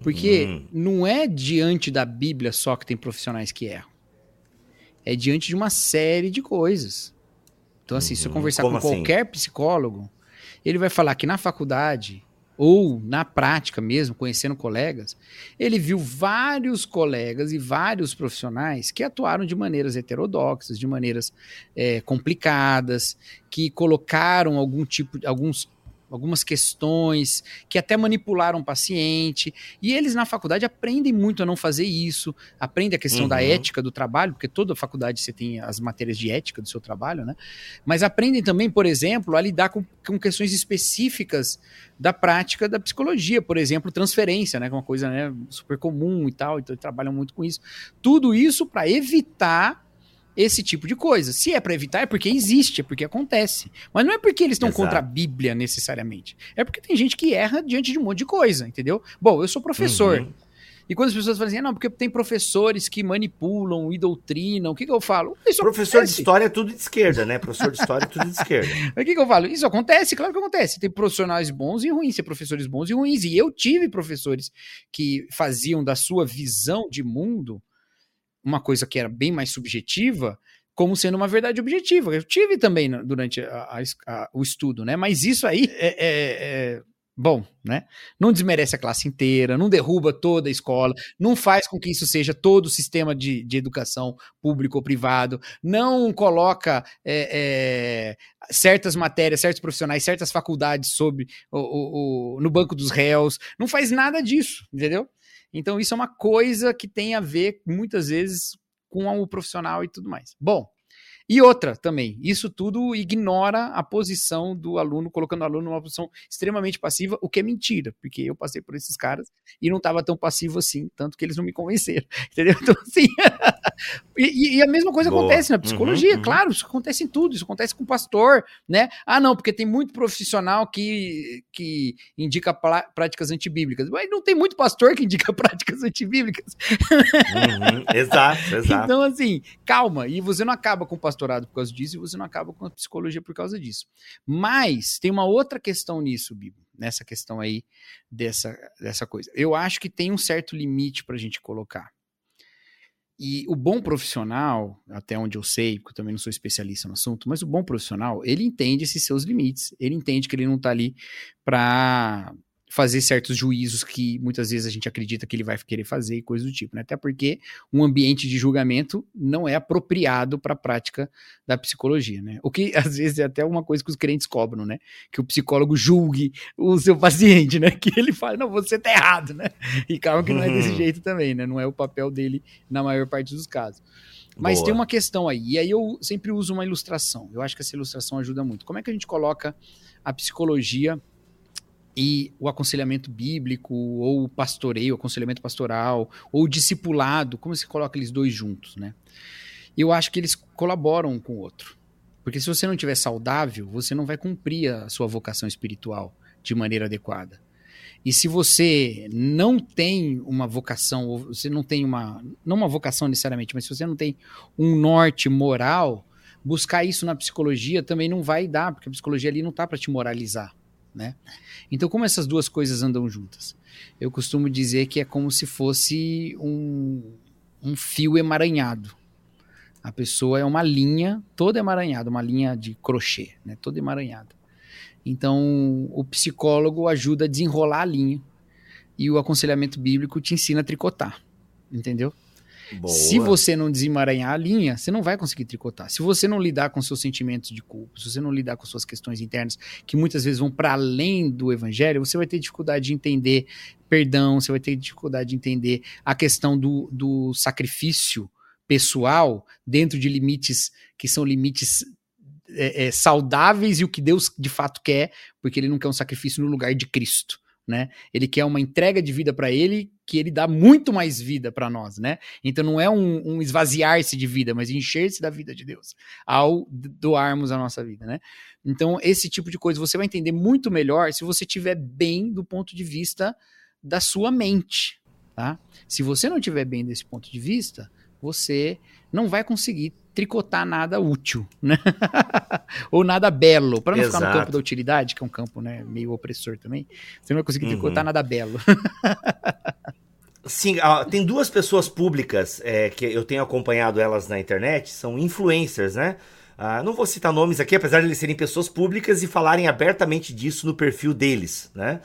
Porque hum. não é diante da Bíblia só que tem profissionais que erram. É diante de uma série de coisas. Então, assim, uhum. se eu uhum. conversar Como com assim? qualquer psicólogo, ele vai falar que na faculdade ou na prática mesmo, conhecendo colegas, ele viu vários colegas e vários profissionais que atuaram de maneiras heterodoxas, de maneiras é, complicadas, que colocaram algum tipo, alguns algumas questões que até manipularam o paciente. E eles na faculdade aprendem muito a não fazer isso, aprendem a questão uhum. da ética do trabalho, porque toda faculdade você tem as matérias de ética do seu trabalho, né? Mas aprendem também, por exemplo, a lidar com, com questões específicas da prática da psicologia, por exemplo, transferência, né? Que é uma coisa né, super comum e tal, então trabalham muito com isso. Tudo isso para evitar esse tipo de coisa. Se é para evitar, é porque existe, é porque acontece. Mas não é porque eles estão contra a Bíblia necessariamente. É porque tem gente que erra diante de um monte de coisa, entendeu? Bom, eu sou professor. Uhum. E quando as pessoas falam assim, ah, não, porque tem professores que manipulam e doutrinam, o que, que eu falo? Isso Professor acontece. de história é tudo de esquerda, né? Professor de história é tudo de esquerda. o que, que eu falo? Isso acontece, claro que acontece. Tem profissionais bons e ruins, tem professores bons e ruins. E eu tive professores que faziam da sua visão de mundo uma coisa que era bem mais subjetiva como sendo uma verdade objetiva. Eu tive também durante a, a, a, o estudo, né? Mas isso aí é, é, é, bom, né? Não desmerece a classe inteira, não derruba toda a escola, não faz com que isso seja todo o sistema de, de educação público ou privado, não coloca é, é, certas matérias, certos profissionais, certas faculdades sobre o, o, o, no banco dos réus, não faz nada disso, entendeu? Então, isso é uma coisa que tem a ver, muitas vezes, com o profissional e tudo mais. Bom, e outra também, isso tudo ignora a posição do aluno, colocando o aluno numa posição extremamente passiva, o que é mentira, porque eu passei por esses caras e não estava tão passivo assim, tanto que eles não me convenceram, entendeu? Então, assim, e, e, a mesma coisa Boa. acontece na psicologia, uhum, uhum. claro, isso acontece em tudo, isso acontece com o pastor, né? Ah, não, porque tem muito profissional que, que indica práticas antibíblicas. Mas não tem muito pastor que indica práticas antibíblicas. Uhum, exato, exato. Então, assim, calma, e você não acaba com o pastorado por causa disso, e você não acaba com a psicologia por causa disso. Mas tem uma outra questão nisso, Bibo nessa questão aí dessa, dessa coisa. Eu acho que tem um certo limite para a gente colocar. E o bom profissional, até onde eu sei, porque eu também não sou especialista no assunto, mas o bom profissional, ele entende esses seus limites, ele entende que ele não está ali para fazer certos juízos que muitas vezes a gente acredita que ele vai querer fazer e coisas do tipo, né? Até porque um ambiente de julgamento não é apropriado para a prática da psicologia, né? O que às vezes é até uma coisa que os crentes cobram, né? Que o psicólogo julgue o seu paciente, né? Que ele fala, não, você tá errado, né? E calma que não é desse uhum. jeito também, né? Não é o papel dele na maior parte dos casos. Mas Boa. tem uma questão aí, e aí eu sempre uso uma ilustração. Eu acho que essa ilustração ajuda muito. Como é que a gente coloca a psicologia e o aconselhamento bíblico, ou o pastoreio, o aconselhamento pastoral, ou o discipulado, como se coloca eles dois juntos, né? Eu acho que eles colaboram um com o outro. Porque se você não estiver saudável, você não vai cumprir a sua vocação espiritual de maneira adequada. E se você não tem uma vocação, ou você não tem uma, não uma vocação necessariamente, mas se você não tem um norte moral, buscar isso na psicologia também não vai dar, porque a psicologia ali não está para te moralizar né? Então, como essas duas coisas andam juntas? Eu costumo dizer que é como se fosse um, um fio emaranhado. A pessoa é uma linha toda emaranhada, uma linha de crochê, né? Toda emaranhada. Então, o psicólogo ajuda a desenrolar a linha e o aconselhamento bíblico te ensina a tricotar, entendeu? Boa. Se você não desemaranhar a linha, você não vai conseguir tricotar. Se você não lidar com seus sentimentos de culpa, se você não lidar com suas questões internas, que muitas vezes vão para além do evangelho, você vai ter dificuldade de entender perdão, você vai ter dificuldade de entender a questão do, do sacrifício pessoal dentro de limites que são limites é, é, saudáveis e o que Deus de fato quer, porque ele não quer um sacrifício no lugar de Cristo né? Ele quer uma entrega de vida para ele que ele dá muito mais vida para nós, né? Então não é um, um esvaziar-se de vida, mas encher-se da vida de Deus ao doarmos a nossa vida, né? Então esse tipo de coisa você vai entender muito melhor se você estiver bem do ponto de vista da sua mente, tá? Se você não estiver bem desse ponto de vista, você não vai conseguir tricotar nada útil, né? Ou nada belo, para não Exato. ficar no campo da utilidade, que é um campo né, meio opressor também. Você não vai conseguir tricotar uhum. nada belo. Sim, tem duas pessoas públicas é, que eu tenho acompanhado elas na internet, são influencers, né? Ah, não vou citar nomes aqui, apesar de eles serem pessoas públicas e falarem abertamente disso no perfil deles, né?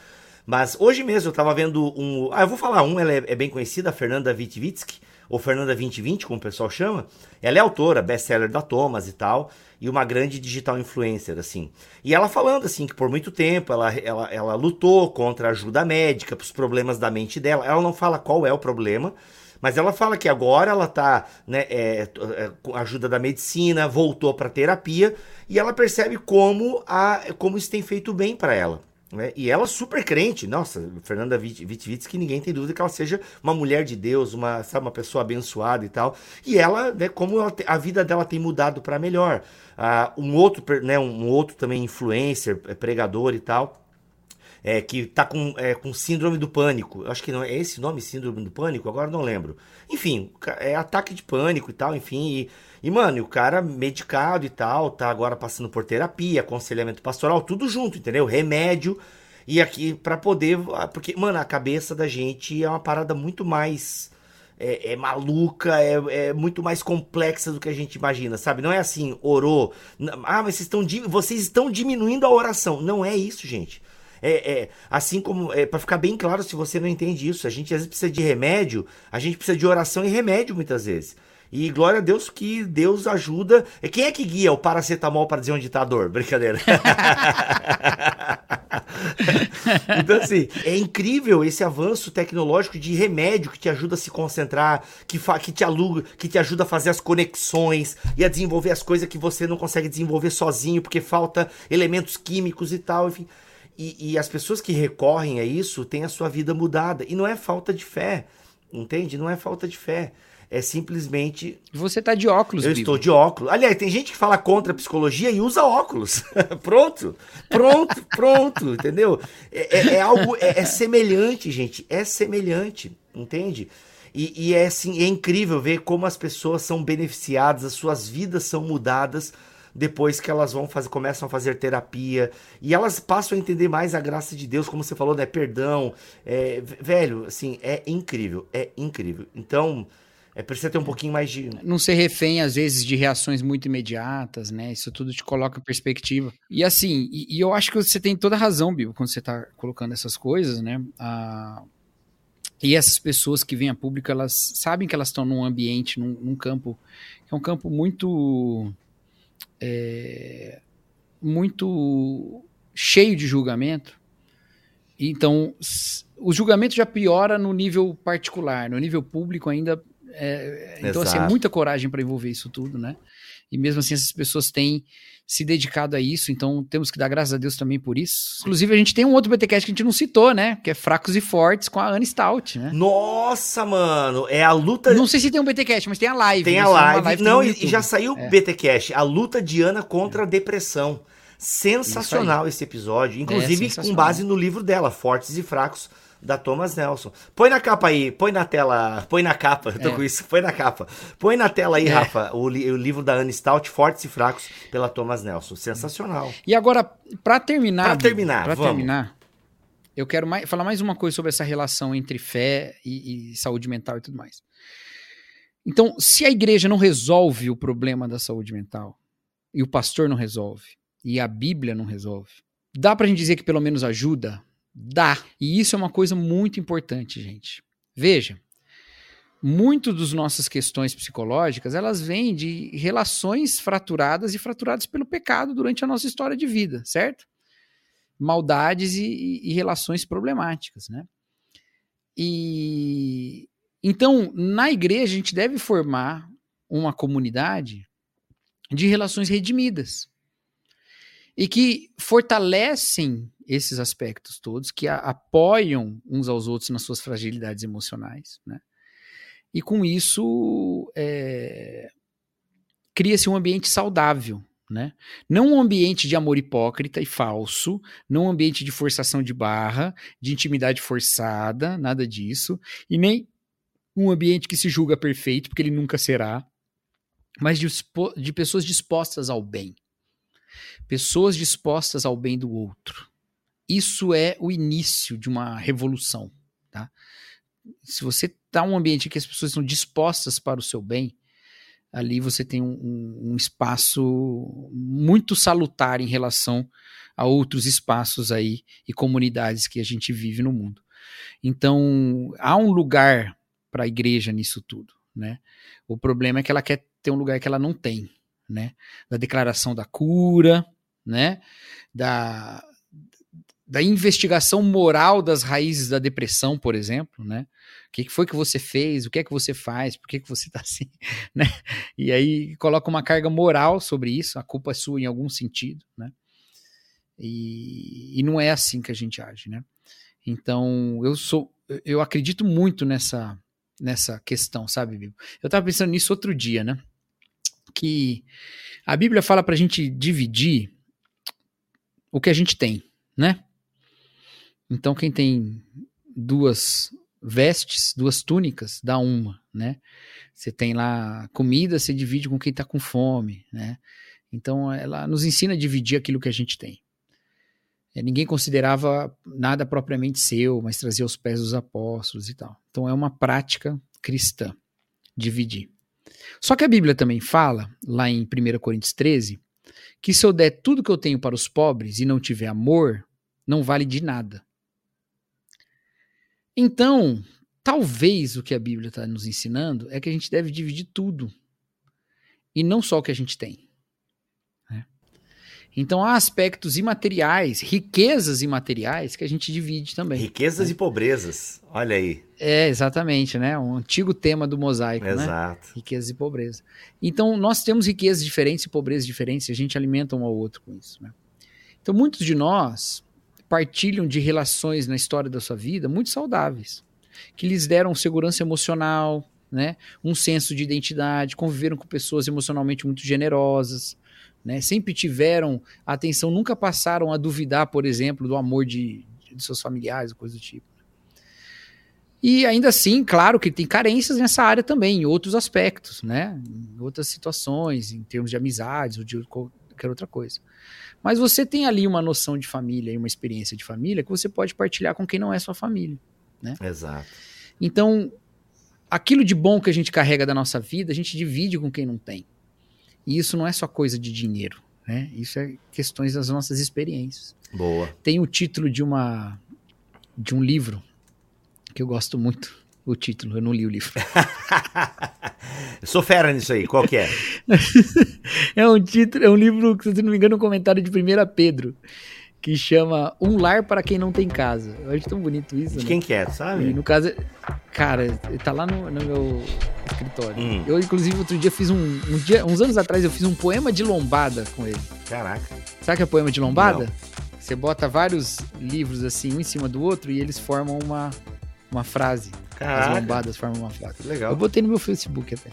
Mas hoje mesmo eu estava vendo um. Ah, eu vou falar um, ela é, é bem conhecida, a Fernanda Witvitsky ou Fernanda 2020, como o pessoal chama, ela é autora, best-seller da Thomas e tal, e uma grande digital influencer, assim. E ela falando, assim, que por muito tempo ela, ela, ela lutou contra a ajuda médica, para os problemas da mente dela. Ela não fala qual é o problema, mas ela fala que agora ela tá, né, é, é, com a ajuda da medicina, voltou para terapia, e ela percebe como, a, como isso tem feito bem para ela. Né? E ela super crente, nossa, Fernanda Vitvits, que ninguém tem dúvida que ela seja uma mulher de Deus, uma, sabe, uma pessoa abençoada e tal. E ela, né, como ela, a vida dela tem mudado para melhor. Uh, um outro, né, um outro também influencer, é, pregador e tal, é, que tá com, é, com síndrome do pânico. Eu acho que não é esse nome, síndrome do pânico, agora não lembro. Enfim, é ataque de pânico e tal, enfim. E, e, mano, o cara medicado e tal, tá agora passando por terapia, aconselhamento pastoral, tudo junto, entendeu? Remédio. E aqui para poder. Porque, mano, a cabeça da gente é uma parada muito mais. É, é, maluca, é, é, muito mais complexa do que a gente imagina, sabe? Não é assim, orou. Ah, mas vocês estão, vocês estão diminuindo a oração. Não é isso, gente. É, é assim como, é, para ficar bem claro, se você não entende isso, a gente às vezes precisa de remédio, a gente precisa de oração e remédio muitas vezes. E glória a Deus que Deus ajuda. Quem é que guia o paracetamol para dizer onde está a dor? Brincadeira. então, assim, é incrível esse avanço tecnológico de remédio que te ajuda a se concentrar, que, que, te aluga, que te ajuda a fazer as conexões e a desenvolver as coisas que você não consegue desenvolver sozinho, porque falta elementos químicos e tal, enfim. E, e as pessoas que recorrem a isso têm a sua vida mudada. E não é falta de fé. entende? Não é falta de fé. É simplesmente. Você tá de óculos, Eu Bibo. estou de óculos. Aliás, tem gente que fala contra a psicologia e usa óculos. pronto. Pronto, pronto, entendeu? É, é- é algo. É, é semelhante, gente. É semelhante, entende? E, e é assim, é incrível ver como as pessoas são beneficiadas, as suas vidas são mudadas depois que elas vão fazer, começam a fazer terapia e elas passam a entender mais a graça de Deus, como você falou, né? Perdão, é, velho, assim, é incrível, é incrível. Então, é precisa ter um pouquinho mais de Não ser refém, às vezes, de reações muito imediatas, né? Isso tudo te coloca em perspectiva. E assim, e, e eu acho que você tem toda a razão, Bibo, quando você tá colocando essas coisas, né? Ah, e essas pessoas que vêm a público, elas sabem que elas estão num ambiente, num, num campo, que é um campo muito. É, muito cheio de julgamento. Então, o julgamento já piora no nível particular, no nível público ainda. é, então, assim, é muita coragem para envolver isso tudo, né? E mesmo assim, essas pessoas têm se dedicado a isso, então temos que dar graças a Deus também por isso. Inclusive, a gente tem um outro BTcast que a gente não citou, né? Que é Fracos e Fortes com a Anne Stout, né? Nossa, mano, é a luta. Não sei se tem um BTcast, mas tem a live. Tem né? a é live. no Não, e já saiu o É. BT Cash, a luta de Ana contra a depressão. Sensacional esse episódio, inclusive com sensacional. base no livro dela, Fortes e Fracos, da Thomas Nelson. Põe na capa aí, põe na tela, põe na capa, eu tô É. com isso, põe na capa. Põe na tela aí, É. Rafa, o, li- o livro da Anne Stout, Fortes e Fracos, pela Thomas Nelson. Sensacional. E agora, pra terminar. Pra Bibo, terminar, pra vamos. terminar, eu quero mais- falar mais uma coisa sobre essa relação entre fé e, e saúde mental e tudo mais. Então, se a igreja não resolve o problema da saúde mental, e o pastor não resolve, e a Bíblia não resolve, dá pra gente dizer que pelo menos ajuda? Dá. E isso é uma coisa muito importante, gente. Veja, muito das nossas questões psicológicas, elas vêm de relações fraturadas e fraturadas pelo pecado durante a nossa história de vida, certo? Maldades e, e- relações problemáticas, né? E então, na igreja, a gente deve formar uma comunidade de relações redimidas e que fortalecem esses aspectos todos, que a- apoiam uns aos outros nas suas fragilidades emocionais, né? E com isso é, cria-se um ambiente saudável, né? Não um ambiente de amor hipócrita e falso, não um ambiente de forçação de barra, de intimidade forçada, nada disso, e nem um ambiente que se julga perfeito, porque ele nunca será, mas de, de pessoas dispostas ao bem. Pessoas dispostas ao bem do outro. Isso é o início de uma revolução, tá? Se você está um ambiente em que as pessoas estão dispostas para o seu bem, ali você tem um, um- espaço muito salutar em relação a outros espaços aí e comunidades que a gente vive no mundo. Então, há um lugar para a igreja nisso tudo, né? O problema é que ela quer ter um lugar que ela não tem, né? Da declaração da cura, né? Da, da investigação moral das raízes da depressão, por exemplo, né? O que foi que você fez? O que é que você faz? Por que, que você tá assim? Né? E aí coloca uma carga moral sobre isso, a culpa é sua em algum sentido, né? E, e não é assim que a gente age, né? Então, eu sou eu acredito muito nessa nessa questão, sabe, Bíblia? Eu tava pensando nisso outro dia, né? Que a Bíblia fala pra gente dividir o que a gente tem, né? Então, quem tem duas vestes, duas túnicas, dá uma, né? Você tem lá comida, você divide com quem tá com fome, né? Então, ela nos ensina a dividir aquilo que a gente tem. É, ninguém considerava nada propriamente seu, mas trazia aos pés dos apóstolos e tal. Então, é uma prática cristã, dividir. Só que a Bíblia também fala, lá em 1 Coríntios 13, que se eu der tudo que eu tenho para os pobres e não tiver amor, não vale de nada. Então, talvez o que a Bíblia está nos ensinando é que a gente deve dividir tudo. E não só o que a gente tem. né? Então há aspectos imateriais, riquezas imateriais que a gente divide também. Riquezas e pobrezas. Olha aí. É, exatamente, né? Um antigo tema do mosaico, né? Exato. Riqueza e pobreza. Então, nós temos riquezas diferentes e pobrezas diferentes, e a gente alimenta um ao outro com isso. Né? Então, muitos de nós partilham de relações na história da sua vida muito saudáveis. que lhes deram segurança emocional, né? Um senso de identidade, conviveram com pessoas emocionalmente muito generosas, né? Sempre tiveram atenção, nunca passaram a duvidar, por exemplo, do amor de, de seus familiares, coisa do tipo. E ainda assim, claro que tem carências nessa área também, em outros aspectos, né? Em outras situações, em termos de amizades ou de qualquer outra coisa. Mas você tem ali uma noção de família e uma experiência de família que você pode partilhar com quem não é sua família, né? Exato. Então, aquilo de bom que a gente carrega da nossa vida, a gente divide com quem não tem. E isso não é só coisa de dinheiro, né? Isso é questões das nossas experiências. Boa. Tem o título de uma de um livro que eu gosto muito. O título, eu não li o livro. eu sou fera nisso aí, qual que é? é um título, é um livro, se não me engano, um comentário de 1 Pedro, que chama Um Lar para Quem Não Tem Casa. Eu acho tão bonito isso. De né? quem que é, sabe? E no caso, cara, tá lá no, no meu escritório. Hum. Eu, inclusive, outro dia fiz um, um dia, uns anos atrás, eu fiz um poema de lombada com ele. Caraca. Sabe o que é poema de lombada? Não. Você bota vários livros assim, um em cima do outro, e eles formam uma, uma frase. Caraca. As lombadas formam uma frase. Legal. Eu botei no meu Facebook até.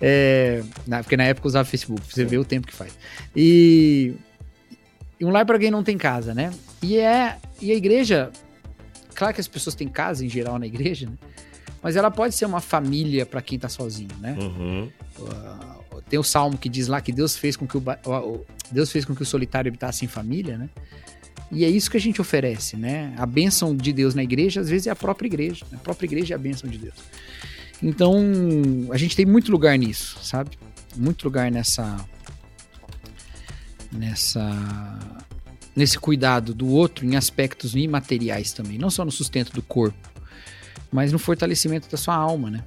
É, na, porque na época eu usava Facebook, você Sim. ver o tempo que faz. E, e um lar para quem não tem casa, né? E, é, e a igreja, claro que as pessoas têm casa em geral na igreja, né? Mas ela pode ser uma família para quem tá sozinho, né? Uhum. Uh, tem o salmo que diz lá que Deus fez com que o, Deus fez com que o solitário habitasse em família, né? E é isso que a gente oferece, né? A bênção de Deus na igreja, às vezes, é a própria igreja. A própria igreja é a bênção de Deus. Então, a gente tem muito lugar nisso, sabe? Muito lugar nessa. nessa. nesse cuidado do outro em aspectos imateriais também. Não só no sustento do corpo, mas no fortalecimento da sua alma, né?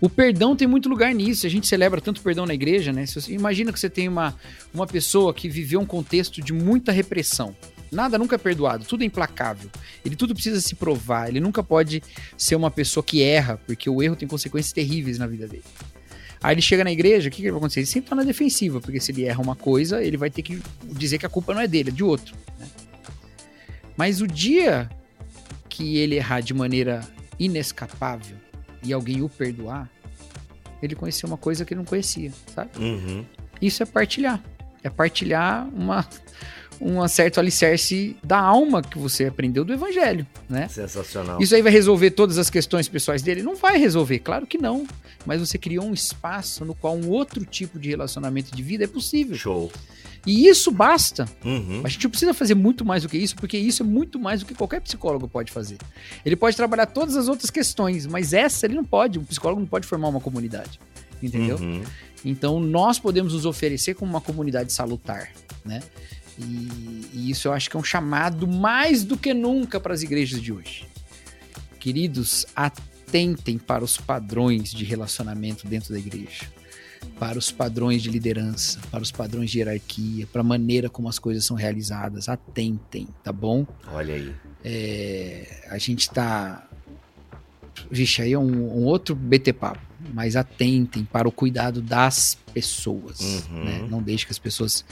O perdão tem muito lugar nisso. A gente celebra tanto perdão na igreja, né? Você, imagina que você tem uma, uma pessoa que viveu um contexto de muita repressão. Nada nunca é perdoado, tudo é implacável. Ele tudo precisa se provar, ele nunca pode ser uma pessoa que erra, porque o erro tem consequências terríveis na vida dele. Aí ele chega na igreja, o que, que vai acontecer? Ele sempre tá na defensiva, porque se ele erra uma coisa, ele vai ter que dizer que a culpa não é dele, é de outro. Né? Mas o dia que ele errar de maneira inescapável e alguém o perdoar, ele conheceu uma coisa que ele não conhecia, sabe? Uhum. Isso é partilhar. É partilhar uma, um certo alicerce da alma que você aprendeu do evangelho, né? Sensacional. Isso aí vai resolver todas as questões pessoais dele? Não vai resolver, claro que não. Mas você criou um espaço no qual um outro tipo de relacionamento de vida é possível. Show. E isso basta. Uhum. A gente não precisa fazer muito mais do que isso, porque isso é muito mais do que qualquer psicólogo pode fazer. Ele pode trabalhar todas as outras questões, mas essa ele não pode. Um psicólogo não pode formar uma comunidade. Entendeu? Uhum. Então nós podemos nos oferecer como uma comunidade salutar, né? E, e isso eu acho que é um chamado mais do que nunca para as igrejas de hoje. Queridos, atentem para os padrões de relacionamento dentro da igreja, para os padrões de liderança, para os padrões de hierarquia, para a maneira como as coisas são realizadas. Atentem, tá bom? Olha aí. É, a gente está. Vixe, aí é um, um outro BT papo, mas atentem para o cuidado das pessoas. Uhum. Né? Não deixe que as pessoas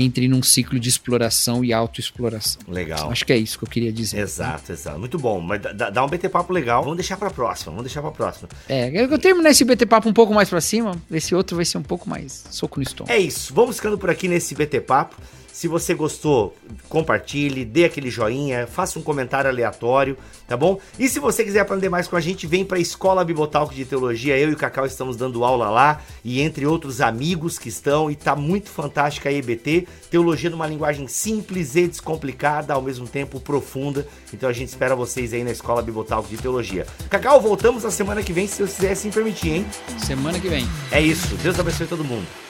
entre num ciclo de exploração e autoexploração. Legal. Acho que é isso que eu queria dizer. Exato, exato. Muito bom. Mas dá, dá um BT Papo legal. Vamos deixar pra próxima. Vamos deixar pra próxima. É, eu terminar esse BT Papo um pouco mais pra cima. Esse outro vai ser um pouco mais soco no estômago. É isso. Vamos ficando por aqui nesse BT Papo. Se você gostou, compartilhe, dê aquele joinha, faça um comentário aleatório, tá bom? E se você quiser aprender mais com a gente, vem para a Escola Bibotalk de Teologia. Eu e o Cacau estamos dando aula lá e entre outros amigos que estão e tá muito fantástica a EBT, teologia numa linguagem simples e descomplicada, ao mesmo tempo profunda. Então a gente espera vocês aí na Escola Bibotalk de Teologia. Cacau, voltamos na semana que vem, se Deus quiser assim permitir, hein? Semana que vem. É isso. Deus abençoe todo mundo.